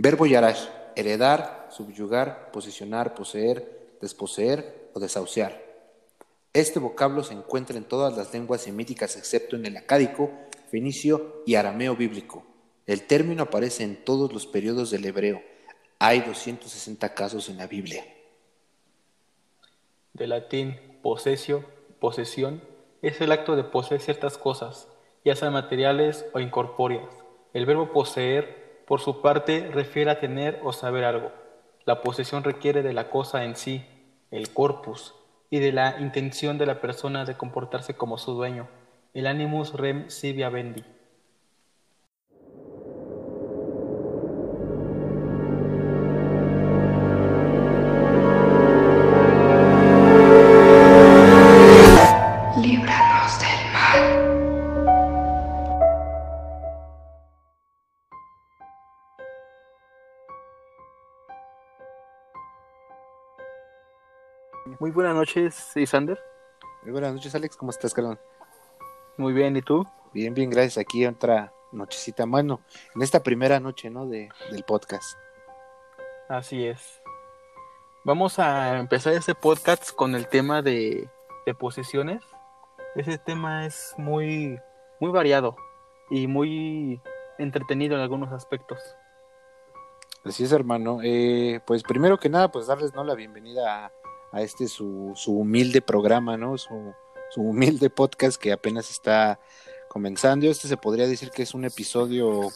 Verbo yarash, heredar, subyugar, posicionar, poseer, desposeer o desahuciar. Este vocablo se encuentra en todas las lenguas semíticas excepto en el acádico, fenicio y arameo bíblico. El término aparece en todos los periodos del hebreo. Hay 260 casos en la Biblia. De latín posesio, posesión, es el acto de poseer ciertas cosas, ya sean materiales o incorpóreas. El verbo poseer, por su parte, refiere a tener o saber algo. La posesión requiere de la cosa en sí, el corpus, y de la intención de la persona de comportarse como su dueño, el animus rem sibi vendi. Muy buenas noches, Isander. Muy buenas noches, Alex. ¿Cómo estás, Carlos? Muy bien, ¿y tú? Bien, bien, gracias. Aquí otra nochecita, bueno, en esta primera noche, ¿no? De, del podcast. Así es. Vamos a empezar este podcast con el tema de, de posesiones. Ese tema es muy, muy variado y muy entretenido en algunos aspectos. Así es, hermano. Eh, pues primero que nada, pues darles ¿no? la bienvenida a, a este su, su, humilde programa, ¿no? Su, su, humilde podcast que apenas está comenzando. Este se podría decir que es un episodio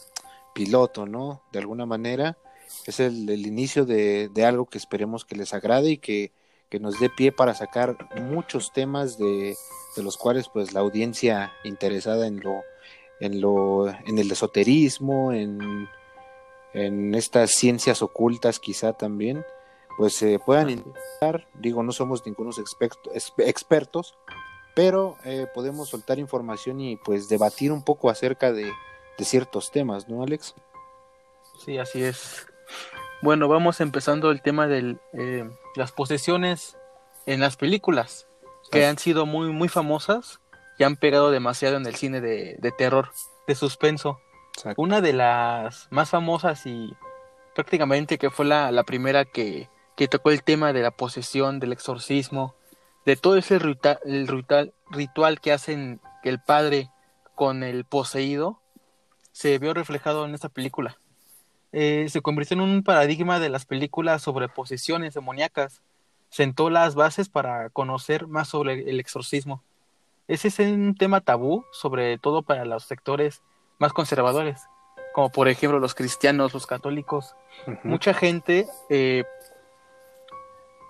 piloto, ¿no? De alguna manera. Es el, el inicio de, de, algo que esperemos que les agrade y que, que nos dé pie para sacar muchos temas de, de, los cuales pues la audiencia interesada en lo en lo en el esoterismo en, en estas ciencias ocultas quizá también pues se eh, puedan intentar, digo, no somos ningunos expertos, pero eh, podemos soltar información y pues debatir un poco acerca de, de, ciertos temas, ¿no, Alex? Sí, así es. Bueno, vamos empezando el tema de eh, las posesiones en las películas, que han sido muy, muy famosas y han pegado demasiado en el cine de, de terror, de suspenso. Exacto. Una de las más famosas y prácticamente que fue la, la primera que, que tocó el tema de la posesión, del exorcismo, de todo ese ritual, el ritual, ritual que hacen el padre con el poseído, se vio reflejado en esta película. Eh, se convirtió en un paradigma de las películas sobre posesiones demoníacas. Sentó las bases para conocer más sobre el exorcismo. Ese es un tema tabú, sobre todo para los sectores más conservadores, como por ejemplo los cristianos, los católicos. Uh -huh. Mucha gente eh,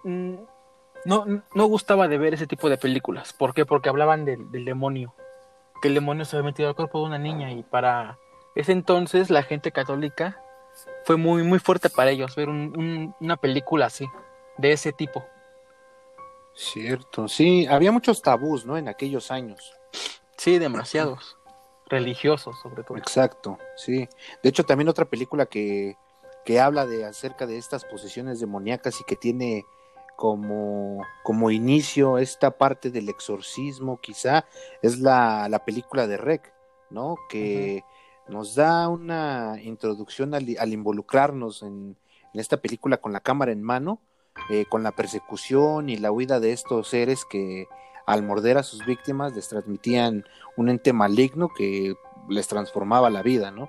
no, no gustaba de ver ese tipo de películas. ¿Por qué? Porque hablaban del, del, demonio. Que el demonio se había metido al cuerpo de una niña. Y para ese entonces la gente católica fue muy, muy fuerte para ellos ver un, un, una película así, de ese tipo. Cierto, sí, había muchos tabús, ¿no? En aquellos años. Sí, demasiados. Religiosos, sobre todo. Exacto, sí. De hecho, también otra película que, que habla de acerca de estas posesiones demoníacas y que tiene como, como inicio esta parte del exorcismo, quizá, es la, la película de Rec, ¿no? Que uh -huh. nos da una introducción al, al involucrarnos en, en, esta película con la cámara en mano, eh, con la persecución y la huida de estos seres que al morder a sus víctimas les transmitían un ente maligno que les transformaba la vida, ¿no?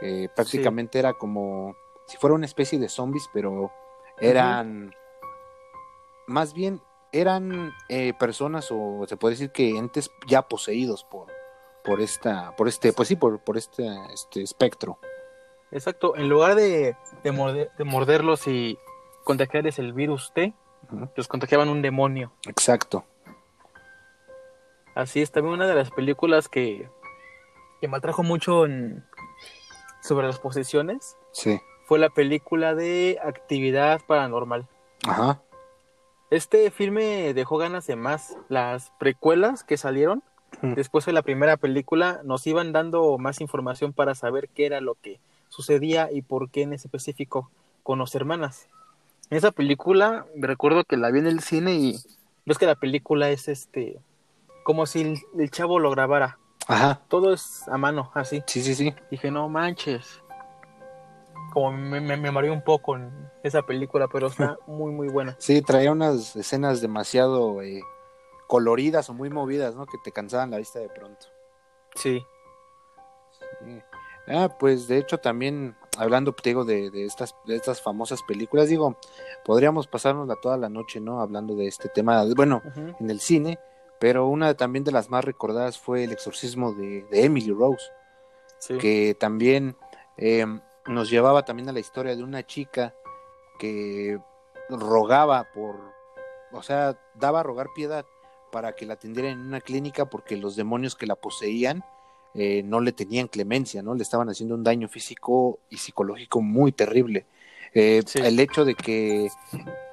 Eh, prácticamente sí. era como si fuera una especie de zombies, pero eran... Uh -huh más bien eran eh, personas o se puede decir que entes ya poseídos por por esta por este pues sí por, por este este espectro. Exacto en lugar de, de, morder, de morderlos y contagiarles el virus T uh -huh. los contagiaban un demonio. Exacto. Así es también una de las películas que que me atrajo mucho en sobre las posesiones sí. fue la película de actividad paranormal. Ajá este filme dejó ganas de más. Las precuelas que salieron mm. después de la primera película nos iban dando más información para saber qué era lo que sucedía y por qué en específico con los hermanas. En esa película recuerdo que la vi en el cine y ves que la película es este como si el, el chavo lo grabara. Ajá. Todo es a mano, así. Sí, sí, sí. Dije, no manches. Como me, me, me mareó un poco en esa película, pero está muy, muy buena. Sí, traía unas escenas demasiado eh, coloridas o muy movidas, ¿no? Que te cansaban la vista de pronto. Sí. Sí. Ah, pues de hecho también hablando, te digo, de, de, estas, de estas famosas películas, digo, podríamos pasarnos toda la noche, ¿no? Hablando de este tema, bueno, en el cine, pero una también de las más recordadas fue El exorcismo de, de Emily Rose, Sí. que también eh, nos llevaba también a la historia de una chica que rogaba por, o sea, daba a rogar piedad para que la atendieran en una clínica porque los demonios que la poseían eh, no le tenían clemencia, ¿no? Le estaban haciendo un daño físico y psicológico muy terrible. Eh, Sí. El hecho de que,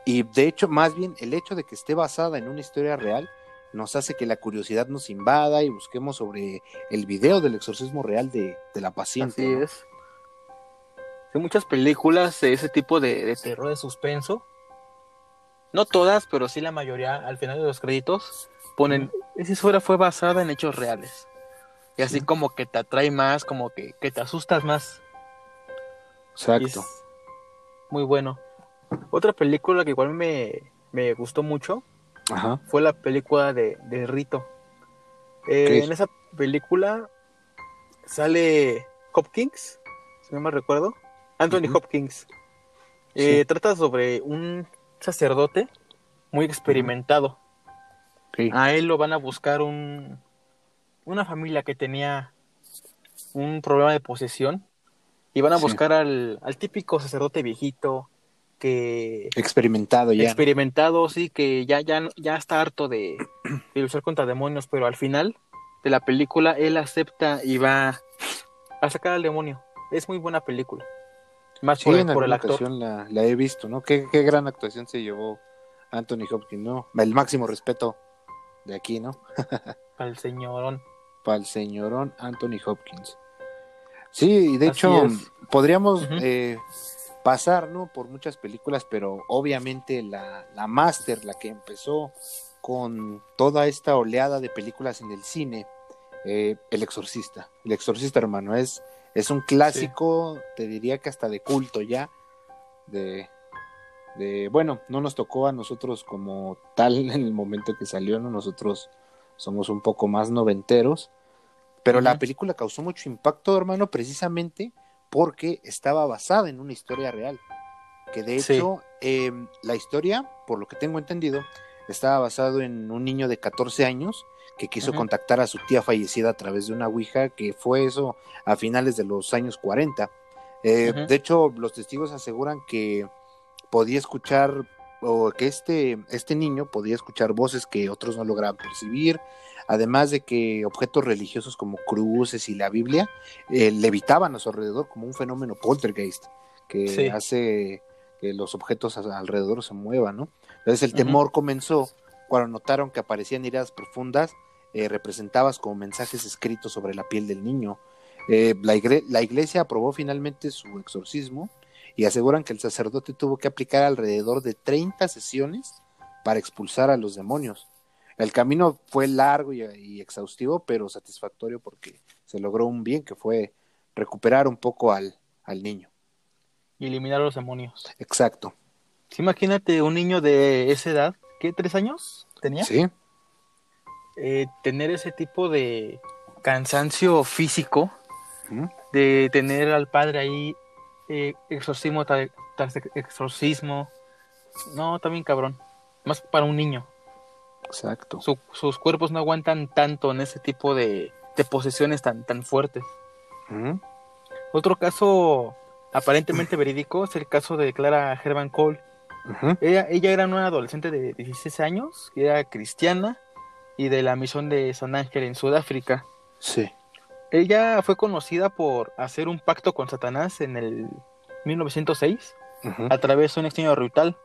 y de hecho, más bien, el hecho de que esté basada en una historia real nos hace que la curiosidad nos invada y busquemos sobre el video del exorcismo real de, de la paciente. Así ¿no? es. Hay muchas películas de ese tipo de, de terror de suspenso. No todas, pero sí la mayoría, al final de los créditos, ponen, esa historia fue basada en hechos reales. Y así Sí. como que te atrae más, como que, que te asustas más. Exacto. muy bueno. Otra película que igual me, me gustó mucho Ajá. fue la película de, de Rito. Eh. En esa película sale Hopkins, si no me recuerdo. Anthony. Hopkins. Eh, Sí. Trata sobre un sacerdote muy experimentado. A él lo van a buscar un, una familia que tenía un problema de posesión. Y van a Sí. buscar al, al típico sacerdote viejito que Experimentado ya. experimentado, sí, que ya, ya, ya está harto de, de luchar contra demonios, pero al final de la película él acepta y va a sacar al demonio. Es muy buena película. Más Sí, por, el- en por el actor. ocasión la, la he visto, ¿no? Qué, qué gran actuación se llevó Anthony Hopkins, ¿no? El máximo respeto de aquí, ¿no? Al señorón. Para el señorón Anthony Hopkins. Sí, y de Así hecho es. podríamos eh, pasar, ¿no? Por muchas películas, pero obviamente la, la máster, la que empezó con toda esta oleada de películas en el cine, eh, El Exorcista. El Exorcista, hermano, es, es un clásico, te diría que hasta de culto ya, de, de, bueno, no nos tocó a nosotros como tal en el momento que salió, ¿no? Nosotros somos un poco más noventeros, pero la película causó mucho impacto, hermano, precisamente porque estaba basada en una historia real. Que de Sí. hecho, eh, la historia, por lo que tengo entendido, estaba basado en un niño de 14 años que quiso contactar a su tía fallecida a través de una ouija, que fue eso a finales de los años 40. Eh. De hecho, los testigos aseguran que podía escuchar o que este, este niño podía escuchar voces que otros no lograban percibir, además de que objetos religiosos como cruces y la Biblia eh, levitaban a su alrededor como un fenómeno poltergeist que Sí. hace que los objetos alrededor se muevan, ¿no? Entonces el temor comenzó cuando notaron que aparecían heridas profundas eh, representadas como mensajes escritos sobre la piel del niño. Eh, la, igre- la iglesia aprobó finalmente su exorcismo y aseguran que el sacerdote tuvo que aplicar alrededor de 30 sesiones para expulsar a los demonios. El camino fue largo y, y exhaustivo, pero satisfactorio porque se logró un bien que fue recuperar un poco al, al niño. Y eliminar a los demonios. Exacto. Sí, imagínate un niño de esa edad, ¿qué? ¿Tres años tenía? Sí, Eh, tener ese tipo de cansancio físico, de tener al padre ahí, eh, exorcismo tras exorcismo. No, también cabrón. Más para un niño. exacto. Su- sus cuerpos no aguantan tanto en ese tipo de, de posesiones tan, tan fuertes. Otro caso aparentemente verídico es el caso de Clara Herman Cole. Ella, ella era una adolescente de 16 años, que era cristiana y de la misión de San Ángel en Sudáfrica. Sí. Ella fue conocida por hacer un pacto con Satanás en el 1906 Ujú. a través de un extraño ritual.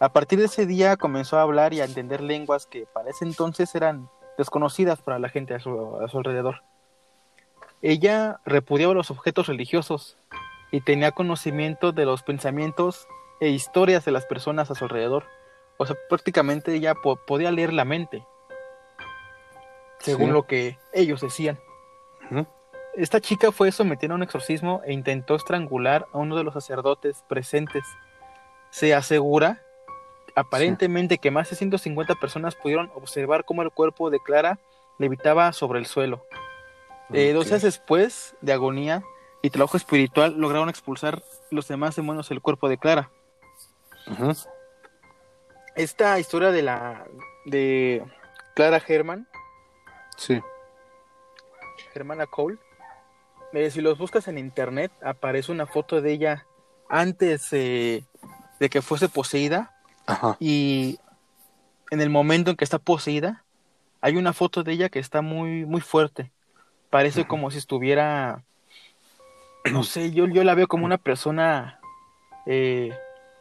A partir de ese día comenzó a hablar y a entender lenguas que para ese entonces eran desconocidas para la gente a su, a su alrededor. Ella repudiaba los objetos religiosos y tenía conocimiento de los pensamientos e historias de las personas a su alrededor. O sea, prácticamente ella po- podía leer la mente, según Sí. lo que ellos decían. Esta chica fue sometida a un exorcismo e intentó estrangular a uno de los sacerdotes presentes. Se asegura, aparentemente, que más de 150 personas pudieron observar cómo el cuerpo de Clara levitaba sobre el suelo. Eh, dos días después de agonía y trabajo espiritual, lograron expulsar los demás demonios del cuerpo de Clara. Esta historia de la de Clara Herman. Sí. Germana Cole. Eh, si los buscas en internet, aparece una foto de ella antes de que fuese poseída. Y en el momento en que está poseída, hay una foto de ella que está muy, muy fuerte. Parece como si estuviera, no sé, yo, yo la veo como una persona, eh,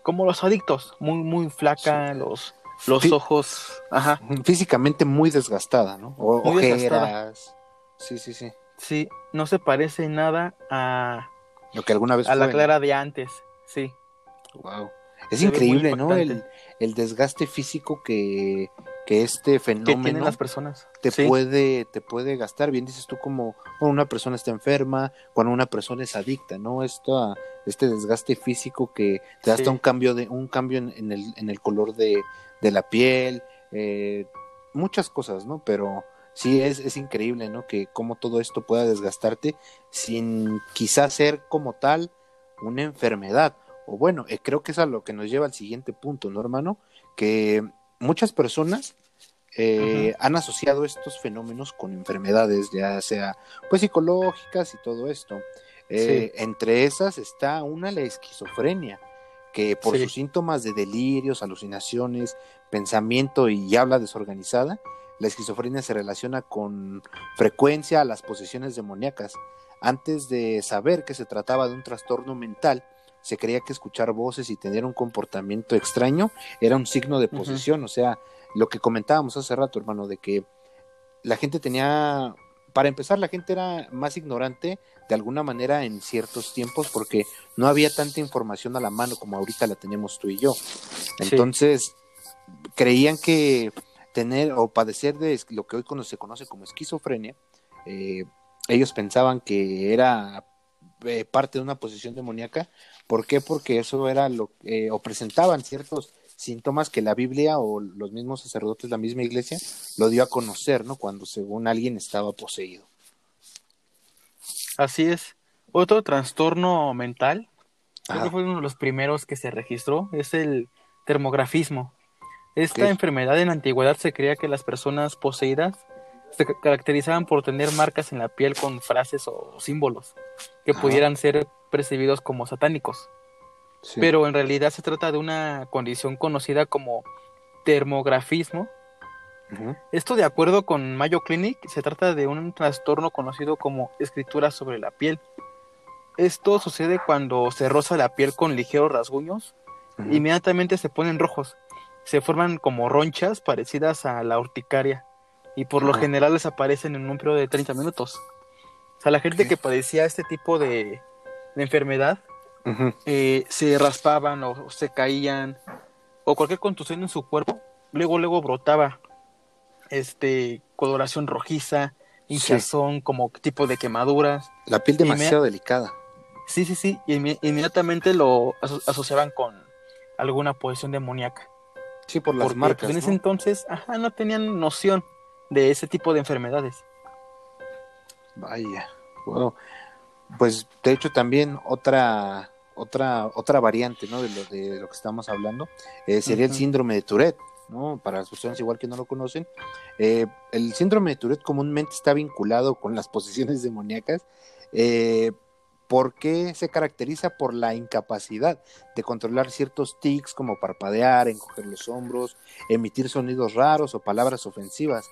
como los adictos, muy, muy flaca, los, los ojos, ajá. Físicamente muy desgastada, ¿no? O, ojeras. Sí, sí, sí. Sí, no se parece nada a lo que alguna vez a la Clara de antes, sí. Wow. Es increíble, ¿no? El, el, desgaste físico que, que este fenómeno las personas. te puede te puede gastar. Bien dices tú como cuando una persona está enferma, cuando una persona es adicta, ¿no? Esto, este desgaste físico que te da hasta un cambio de un cambio en, el, en el color de, de la piel, eh, muchas cosas, ¿no? Pero sí es, es increíble, ¿no? Que cómo todo esto pueda desgastarte sin quizás ser como tal una enfermedad. O bueno, eh, creo que es a lo que nos lleva al siguiente punto, ¿no, hermano? Que muchas personas eh, han asociado estos fenómenos con enfermedades, ya sea pues psicológicas y todo esto. Entre esas está una la esquizofrenia, que por sus síntomas de delirios, alucinaciones, pensamiento y habla desorganizada, la esquizofrenia se relaciona con frecuencia a las posesiones demoníacas. Antes de saber que se trataba de un trastorno mental, se creía que escuchar voces y tener un comportamiento extraño era un signo de posesión. O sea, lo que comentábamos hace rato, hermano, de que la gente tenía, para empezar, la gente era más ignorante de alguna manera en ciertos tiempos porque no había tanta información a la mano como ahorita la tenemos tú y yo. Entonces, creían que tener o padecer de lo que hoy se conoce como esquizofrenia, eh, ellos pensaban que era eh, parte de una posición demoníaca. ¿Por qué? Porque eso era lo que, o presentaban ciertos síntomas que la Biblia o los mismos sacerdotes, la misma iglesia, lo dio a conocer, ¿no? Cuando según alguien estaba poseído. Así es. Otro trastorno mental, creo que fue uno de los primeros que se registró, es el termografismo. Esta enfermedad en la antigüedad se creía que las personas poseídas se caracterizaban por tener marcas en la piel con frases o símbolos que pudieran ser percibidos como satánicos. Pero en realidad se trata de una condición conocida como termografismo, esto de acuerdo con Mayo Clinic se trata de un trastorno conocido como escritura sobre la piel. Esto sucede cuando se roza la piel con ligeros rasguños, inmediatamente se ponen rojos, se forman como ronchas parecidas a la urticaria y por lo general desaparecen en un periodo de 30 minutos. O sea, la gente que padecía este tipo de, enfermedad eh, se raspaban o, se caían o cualquier contusión en su cuerpo, luego luego brotaba este, coloración rojiza, hinchazón, como tipo de quemaduras. La piel demasiado delicada. Sí, sí, sí, y inmediatamente lo asociaban con alguna posición demoníaca. Sí, por las marcas. Pues, en ese entonces, ajá, no tenían noción de ese tipo de enfermedades. Vaya, bueno, pues de hecho también otra otra otra variante, ¿no? De lo de lo que estamos hablando eh, sería el síndrome de Tourette. ¿no? Para las personas igual que no lo conocen, eh, el síndrome de Tourette comúnmente está vinculado con las posesiones demoníacas, eh, porque se caracteriza por la incapacidad de controlar ciertos tics como parpadear, encoger los hombros, emitir sonidos raros o palabras ofensivas,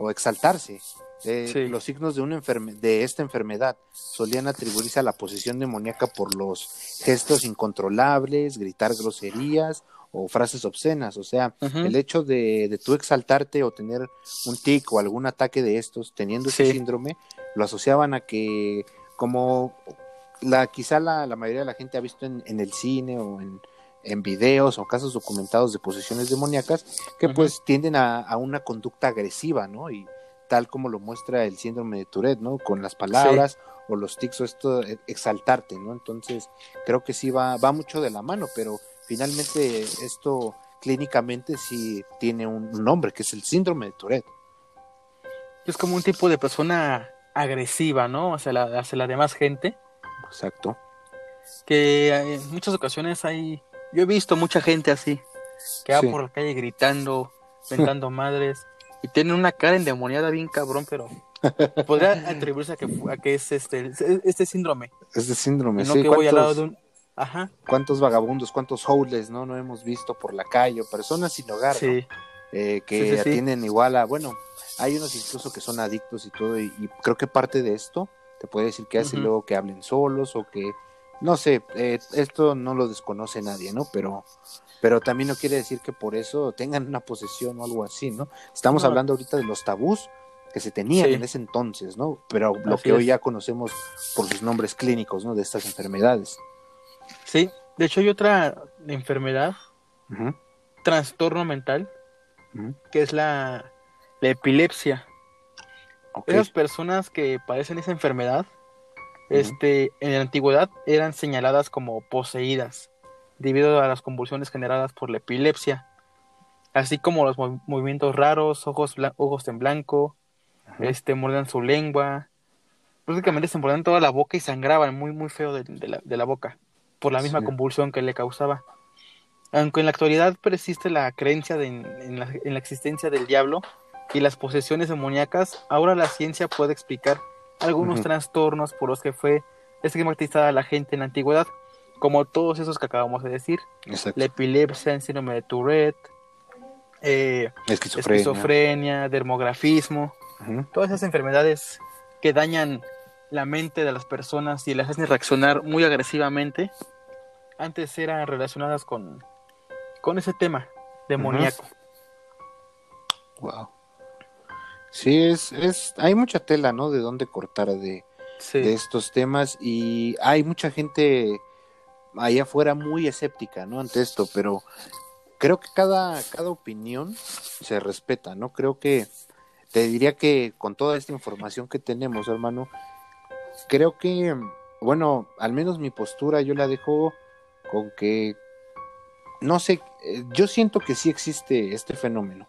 o exaltarse. Eh, los signos de, una de esta enfermedad solían atribuirse a la posesión demoníaca por los gestos incontrolables, gritar groserías o frases obscenas. O sea, el hecho de, de, tú exaltarte o tener un tic o algún ataque de estos teniendo ese síndrome, lo asociaban a que como la quizá la, la mayoría de la gente ha visto en, en el cine o en, en, videos o casos documentados de posesiones demoníacas que pues tienden a, a, una conducta agresiva, ¿no? Y tal como lo muestra el síndrome de Tourette, ¿no? Con las palabras o los tics o esto, exaltarte, ¿no? Entonces, creo que sí va, va mucho de la mano, pero finalmente esto clínicamente sí tiene un nombre, que es el síndrome de Tourette. Es como un tipo de persona agresiva, ¿no? Hacia la, hacia la demás gente. Exacto. Que en muchas ocasiones hay, yo he visto mucha gente así, que va por la calle gritando, ventando madres, y tiene una cara endemoniada bien cabrón, pero podría atribuirse a que, a que es este, este síndrome. Este síndrome, sí. Que voy al lado de un... Ajá. ¿Cuántos vagabundos, cuántos homeless, no? No hemos visto por la calle, personas sin hogar, sí. Eh, que tienen igual a, bueno, hay unos incluso que son adictos y todo, y, creo que parte de esto te puede decir que hace luego que hablen solos o que, no sé, eh, esto no lo desconoce nadie, ¿no? Pero, pero también no quiere decir que por eso tengan una posesión o algo así, ¿no? Estamos hablando ahorita de los tabús que se tenían en ese entonces, ¿no? Pero lo que hoy ya conocemos por sus nombres clínicos, ¿no? De estas enfermedades. Sí, de hecho hay otra enfermedad, trastorno mental, que es la la epilepsia. Esas personas que padecen esa enfermedad, este, en la antigüedad eran señaladas como poseídas debido a las convulsiones generadas por la epilepsia, así como los movimientos raros, ojos, ojos en blanco, este, mordían su lengua, prácticamente se mordían toda la boca y sangraban muy, muy feo de, la, boca por la misma convulsión que le causaba. Aunque en la actualidad persiste la creencia de, en, la, en la existencia del diablo, y las posesiones demoníacas, ahora la ciencia puede explicar algunos trastornos por los que fue estigmatizada la gente en la antigüedad, como todos esos que acabamos de decir, la epilepsia, el síndrome de Tourette, eh, esquizofrenia. dermografismo, todas esas enfermedades que dañan la mente de las personas y las hacen reaccionar muy agresivamente, antes eran relacionadas con, con ese tema demoníaco. Wow. Sí, es, es, hay mucha tela, ¿no? De dónde cortar de, de estos temas y hay mucha gente allá afuera muy escéptica, ¿no? Ante esto, pero creo que cada, cada opinión se respeta, ¿no? Creo que te diría que con toda esta información que tenemos, hermano, creo que, bueno, al menos mi postura yo la dejo con que, no sé, eh, yo siento que sí existe este fenómeno.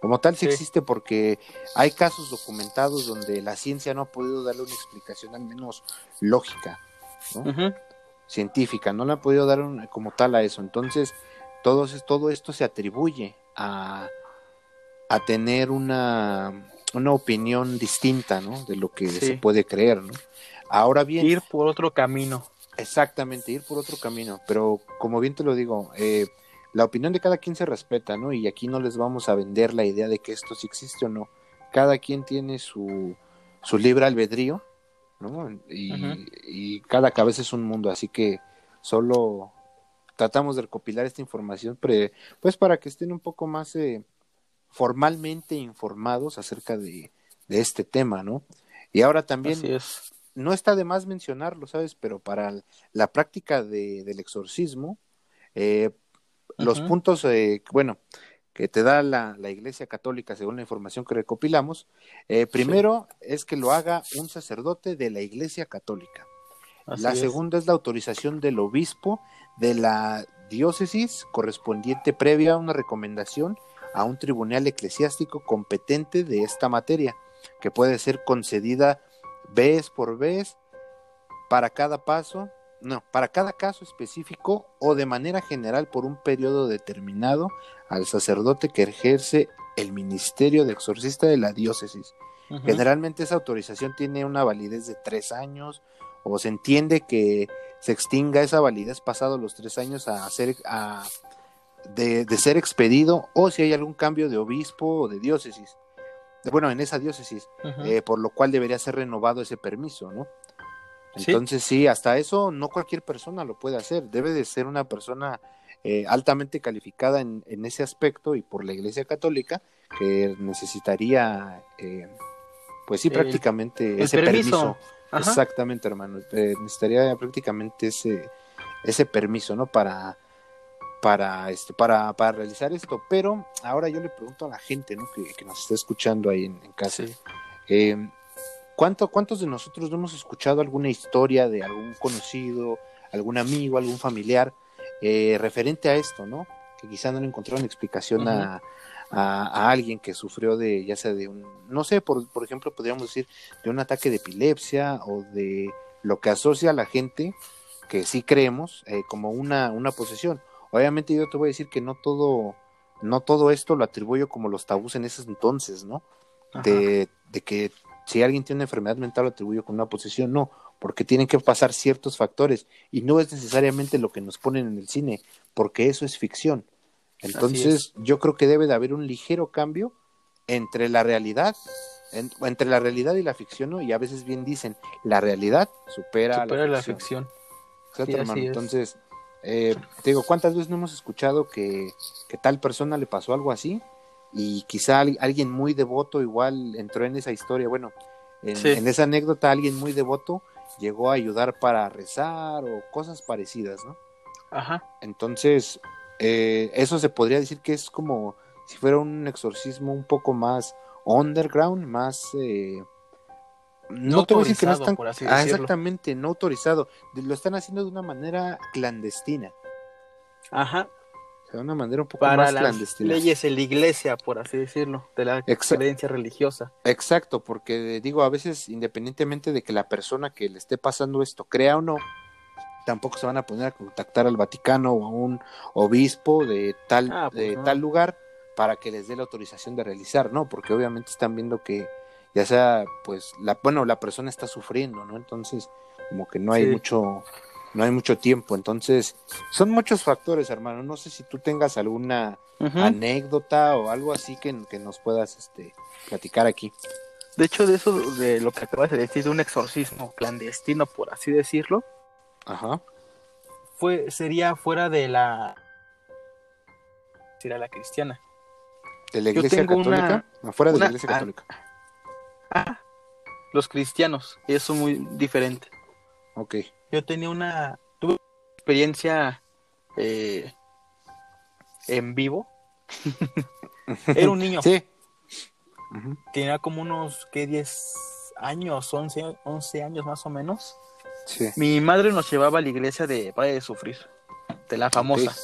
Como tal sí, existe porque hay casos documentados donde la ciencia no ha podido darle una explicación al menos lógica, ¿no? científica, no le ha podido dar como tal a eso. Entonces, todo, todo esto se atribuye a, a tener una, una opinión distinta, ¿no? De lo que se puede creer, ¿no? Ahora bien... Ir por otro camino. Exactamente, ir por otro camino. Pero como bien te lo digo, eh, la opinión de cada quien se respeta, ¿no? Y aquí no les vamos a vender la idea de que esto sí existe o no. Cada quien tiene su, su libre albedrío, ¿no? Y, cada cabeza es un mundo, así que solo tratamos de recopilar esta información, pues para que estén un poco más eh, formalmente informados acerca de, este tema, ¿no? Y ahora también, no está de más mencionarlo, ¿sabes? Pero para la práctica de, del exorcismo, eh, los puntos, eh, bueno, que te da la, Iglesia Católica según la información que recopilamos, eh, primero es que lo haga un sacerdote de la Iglesia Católica. la segunda es la autorización del obispo de la diócesis correspondiente previa a una recomendación a un tribunal eclesiástico competente de esta materia, que puede ser concedida vez por vez para cada paso no, para cada caso específico o de manera general por un periodo determinado al sacerdote que ejerce el ministerio de exorcista de la diócesis. Generalmente esa autorización tiene una validez de tres años o se entiende que se extinga esa validez pasado los tres años a ser, a, de, ser expedido o si hay algún cambio de obispo o de diócesis. Bueno, en esa diócesis, eh, por lo cual debería ser renovado ese permiso, ¿no? Entonces ¿Sí? hasta eso no cualquier persona lo puede hacer, debe de ser una persona eh, altamente calificada en, ese aspecto y por la Iglesia Católica que necesitaría, eh, pues sí, prácticamente ese permiso. Exactamente, hermano, eh, necesitaría prácticamente ese, ese permiso, ¿no? Para, para, este, para, para realizar esto. Pero ahora yo le pregunto a la gente, ¿no? Que, nos está escuchando ahí en, casa. ¿Cuánto, ¿cuántos de nosotros no hemos escuchado alguna historia de algún conocido, algún amigo, algún familiar eh, referente a esto, ¿no? Que quizá no le encontraron explicación a, a, alguien que sufrió de, ya sea de un, no sé, por, por ejemplo, podríamos decir, de un ataque de epilepsia o de lo que asocia a la gente que sí creemos eh, como una, una posesión. Obviamente yo te voy a decir que no todo, no todo esto lo atribuyo como los tabús en ese entonces, ¿no? De, de, que si alguien tiene una enfermedad mental lo atribuyo con una posesión, no, porque tienen que pasar ciertos factores y no es necesariamente lo que nos ponen en el cine, porque eso es ficción. Entonces yo creo que debe de haber un ligero cambio entre la realidad, entre la realidad y la ficción, ¿no? Y a veces bien dicen, la realidad supera, la, ficción. Entonces, eh, te digo, ¿cuántas veces no hemos escuchado que, que, tal persona le pasó algo así? Y quizá alguien muy devoto igual entró en esa historia. Bueno, en, esa anécdota alguien muy devoto llegó a ayudar para rezar o cosas parecidas, ¿no? Ajá. Entonces, eh, eso se podría decir que es como si fuera un exorcismo un poco más underground, más... Eh, no, te voy a decir que no están... ah, exactamente, no autorizado. Lo están haciendo de una manera clandestina. Ajá. De una manera un poco más las clandestina. leyes en la iglesia, por así decirlo, de la creencia religiosa. Exacto, porque digo, a veces, independientemente de que la persona que le esté pasando esto crea o no, tampoco se van a poner a contactar al Vaticano o a un obispo de tal, ah, pues de tal lugar para que les dé la autorización de realizar, ¿no? Porque obviamente están viendo que ya sea, pues, la, bueno, la persona está sufriendo, ¿no? Entonces, como que no hay mucho, no hay mucho tiempo. Entonces, son muchos factores, hermano. No sé si tú tengas alguna anécdota o algo así que, que, nos puedas este, platicar aquí. De hecho, de eso, de lo que acabas de decir, de un exorcismo clandestino, por así decirlo, Ajá. Fue, sería fuera de la. Sería la cristiana. ¿De la iglesia católica? Afuera de la iglesia católica. Ah, los cristianos, eso es muy diferente. Ok. Yo tenía una. Tuve una experiencia eh, en vivo. Era un niño. Sí. Tenía como unos, ¿qué? 10 años, 11, 11 años más o menos. Mi madre nos llevaba a la iglesia de Valle de Sufrir, de la famosa.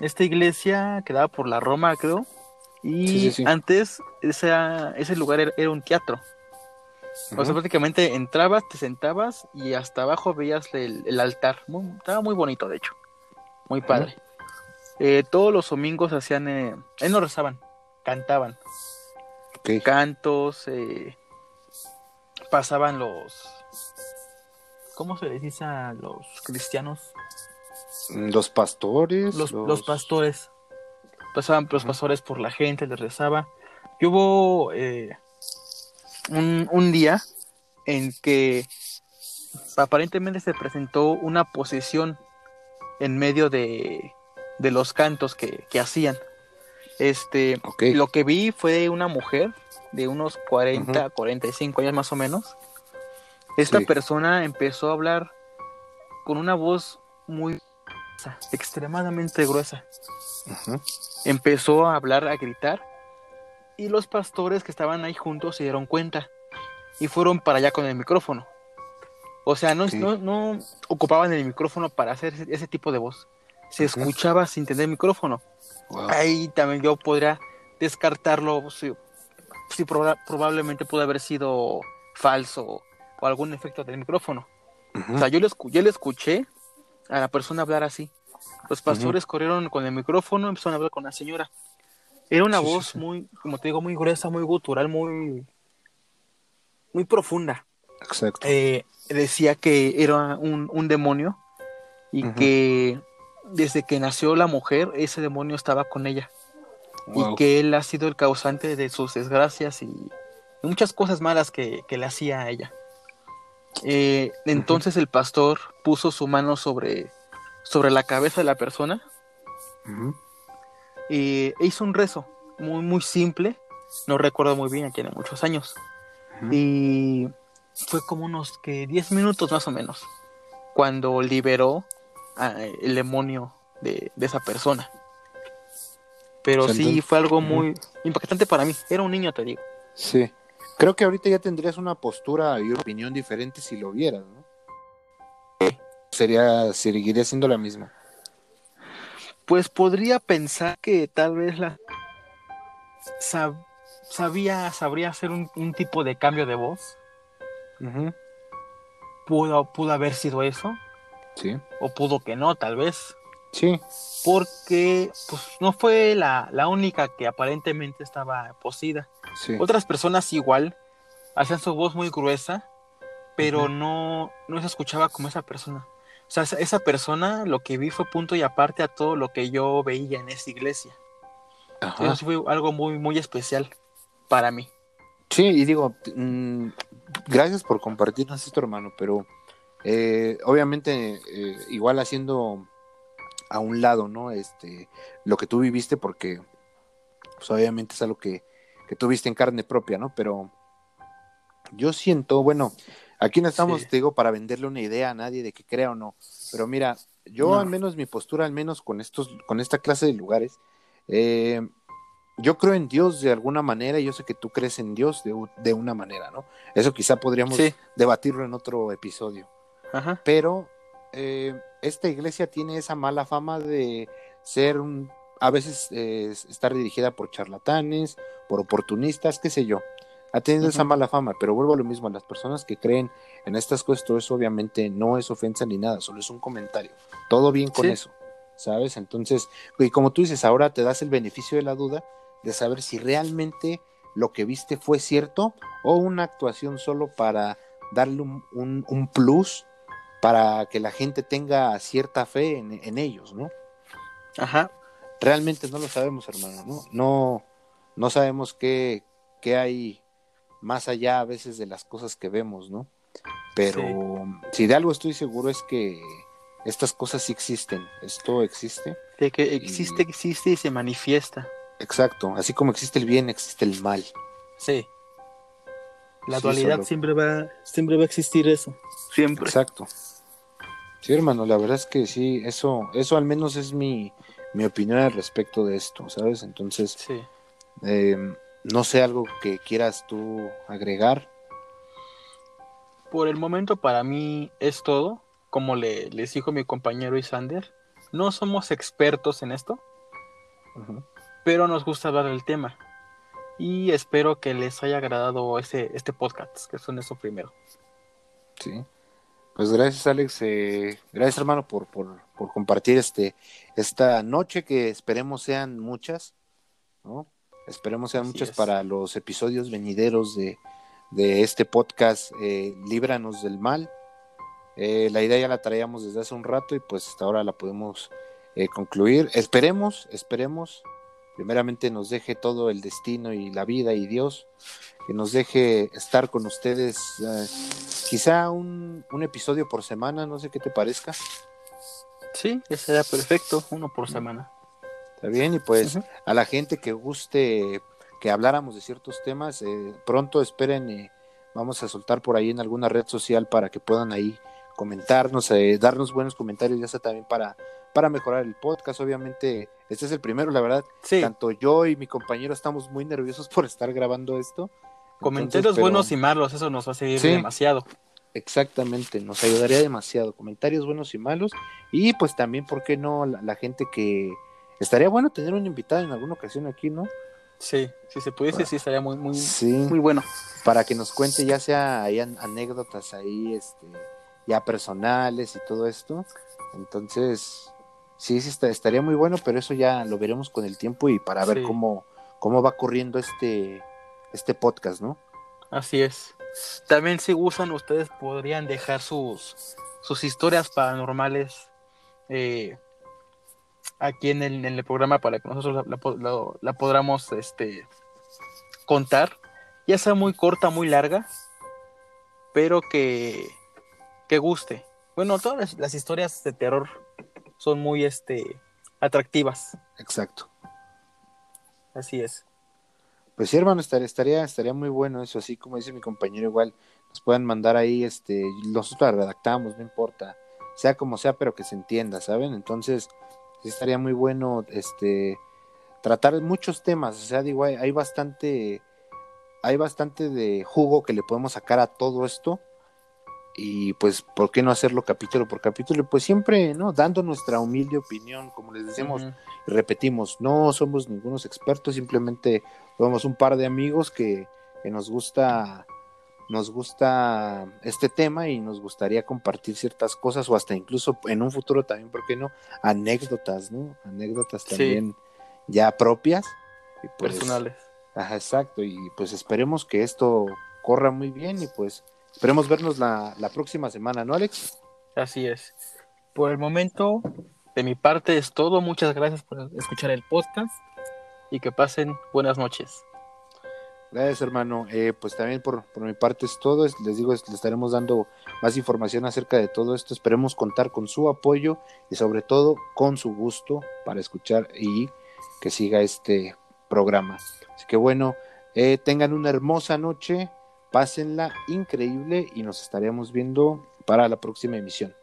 Esta iglesia quedaba por la Roma, creo. Y antes ese lugar era, un teatro. O sea, prácticamente entrabas, te sentabas y hasta abajo veías el, altar. estaba muy bonito, de hecho. Muy padre. Eh, todos los domingos hacían. Eh, no rezaban, cantaban. Cantos, eh, pasaban los ¿Cómo se les dice a los cristianos? Los pastores. Los, pastores. Pasaban los pastores por la gente, les rezaba. Y hubo eh, un, día en que aparentemente se presentó una posesión en medio de, los cantos que, hacían. Este, Lo que vi fue una mujer de unos 40, 45 años más o menos, esta persona empezó a hablar con una voz muy extremadamente gruesa. Empezó a hablar, a gritar, y los pastores que estaban ahí juntos se dieron cuenta y fueron para allá con el micrófono. O sea, no, no, ocupaban el micrófono para hacer ese, tipo de voz. Se escuchaba sin tener micrófono. Ahí también yo podría descartarlo si, probablemente pudo haber sido falso o algún efecto del micrófono. O sea, yo le, yo le escuché a la persona hablar así. Los pastores corrieron con el micrófono, empezaron a hablar con la señora. Era una voz muy, como te digo, muy gruesa, muy gutural, muy, muy profunda. Exacto. Eh, decía que era un, demonio y que desde que nació la mujer, ese demonio estaba con ella. Y que él ha sido el causante de sus desgracias y muchas cosas malas que, que le hacía a ella. Eh, entonces el pastor puso su mano sobre, sobre la cabeza de la persona y e hizo un rezo muy, muy simple. No recuerdo muy bien, tiene muchos años. Y fue como unos que 10 minutos más o menos cuando liberó el demonio de, esa persona. Pero sí fue algo muy impactante para mí. Era un niño, te digo. Sí. Creo que ahorita ya tendrías una postura y una opinión diferente si lo vieras, ¿no? Sería, seguiría siendo la misma. Pues podría pensar que tal vez la sabía, sabría hacer un, tipo de cambio de voz. pudo, pudo haber sido eso. Sí. O pudo que no, tal vez. Sí. Porque pues, no fue la, la única que aparentemente estaba posida. Otras personas igual hacían su voz muy gruesa, pero no, no se escuchaba como esa persona. O sea, esa, persona lo que vi fue punto y aparte a todo lo que yo veía en esa iglesia. Eso fue algo muy, muy especial para mí. Sí, y digo, mm, gracias por compartirnos esto, hermano, pero eh, obviamente eh, igual haciendo a un lado, ¿no? Este, lo que tú viviste, porque pues obviamente es algo que, que tú viste en carne propia, ¿no? Pero yo siento, bueno, aquí no estamos, te digo, para venderle una idea a nadie de que crea o no, pero mira, yo al menos mi postura, al menos con estos, con esta clase de lugares, eh, yo creo en Dios de alguna manera y yo sé que tú crees en Dios de, una manera, ¿no? Eso quizá podríamos debatirlo en otro episodio. Pero eh, esta iglesia tiene esa mala fama de ser un, a veces eh, estar dirigida por charlatanes, por oportunistas, qué sé yo. Ha tenido esa mala fama, pero vuelvo a lo mismo, las personas que creen en estas cosas, todo eso obviamente no es ofensa ni nada, solo es un comentario. Todo bien con eso, ¿sabes? Entonces, y como tú dices, ahora te das el beneficio de la duda de saber si realmente lo que viste fue cierto o una actuación solo para darle un plus para que la gente tenga cierta fe en, ellos, ¿no? Ajá. Realmente no lo sabemos, hermano, ¿no? No, no sabemos qué, qué hay más allá a veces de las cosas que vemos, ¿no? Pero si de algo estoy seguro es que estas cosas sí existen, esto existe. De que existe, existe y se manifiesta. Exacto, así como existe el bien, existe el mal. Sí. La dualidad siempre va, siempre va a existir eso. Siempre. Exacto. Sí, hermano, la verdad es que sí, eso, eso al menos es mi, mi opinión al respecto de esto, ¿sabes? Entonces, sí. Em, no sé algo que quieras tú agregar. Por el momento para mí es todo. Como le, les dijo mi compañero Isander, no somos expertos en esto, pero nos gusta hablar del tema. Y espero que les haya agradado ese, este podcast, que son eso primero. Sí. Pues gracias, Alex. Eh, gracias, hermano, por, por, por, compartir este, esta noche que esperemos sean muchas, ¿no? Esperemos sean muchas para los episodios venideros de, de este podcast, eh, Líbranos del Mal. Eh, la idea ya la traíamos desde hace un rato y pues hasta ahora la podemos eh, concluir. Esperemos, esperemos, primeramente nos deje todo el destino y la vida y Dios, que nos deje estar con ustedes Quizá un, episodio por semana, no sé qué te parezca. Sí, ese sería perfecto, uno por semana. Está bien, y pues a la gente que guste que habláramos de ciertos temas, eh, pronto esperen, y vamos a soltar por ahí en alguna red social para que puedan ahí comentarnos, eh, darnos buenos comentarios, ya sea también para, para mejorar el podcast. Obviamente, este es el primero, la verdad. Sí. Tanto yo y mi compañero estamos muy nerviosos por estar grabando esto. Comentarios buenos y malos, eso nos va a seguir demasiado. Exactamente, nos ayudaría demasiado. Comentarios buenos y malos. Y pues también, ¿por qué no? La, gente que. Estaría bueno tener un invitado en alguna ocasión aquí, ¿no? Sí, si se pudiese, sí, estaría muy, muy, muy bueno. Para que nos cuente, ya sea hay anécdotas ahí, este, ya personales y todo esto. Entonces, sí, sí, estaría muy bueno, pero eso ya lo veremos con el tiempo y para ver cómo, cómo va corriendo este, este podcast, ¿no? Así es. También si gustan, ustedes podrían dejar sus, sus historias paranormales eh, aquí en el, en el, programa para que nosotros la, la, podamos este, contar. Ya sea muy corta, muy larga, pero que, que guste. Bueno, todas las, historias de terror son muy este, atractivas. Exacto. Así es. Pues sí, hermano, estaría, estaría, muy bueno eso, así como dice mi compañero, igual nos puedan mandar ahí, este, nosotros la redactamos, no importa, sea como sea, pero que se entienda, ¿saben? Entonces, sí estaría muy bueno, este, tratar muchos temas, o sea, digo, hay, bastante, hay bastante de jugo que le podemos sacar a todo esto y pues, ¿por qué no hacerlo capítulo por capítulo? Pues siempre, ¿no? Dando nuestra humilde opinión, como les decimos, y repetimos, no somos ningunos expertos, simplemente somos un par de amigos que, que nos gusta nos gusta este tema y nos gustaría compartir ciertas cosas o hasta incluso en un futuro también, ¿por qué no? Anécdotas, ¿no? Anécdotas también ya propias. Y pues, Personales. Ajá, exacto. Y pues esperemos que esto corra muy bien y pues esperemos vernos la, la próxima semana, ¿no, Alex? Así es. Por el momento, de mi parte es todo. Muchas gracias por escuchar el podcast y que pasen buenas noches. Gracias, hermano. Eh, pues también por, mi parte es todo. Les digo, les estaremos dando más información acerca de todo esto. Esperemos contar con su apoyo y sobre todo con su gusto para escuchar y que siga este programa. Así que bueno, eh, tengan una hermosa noche, pásenla increíble y nos estaremos viendo para la próxima emisión.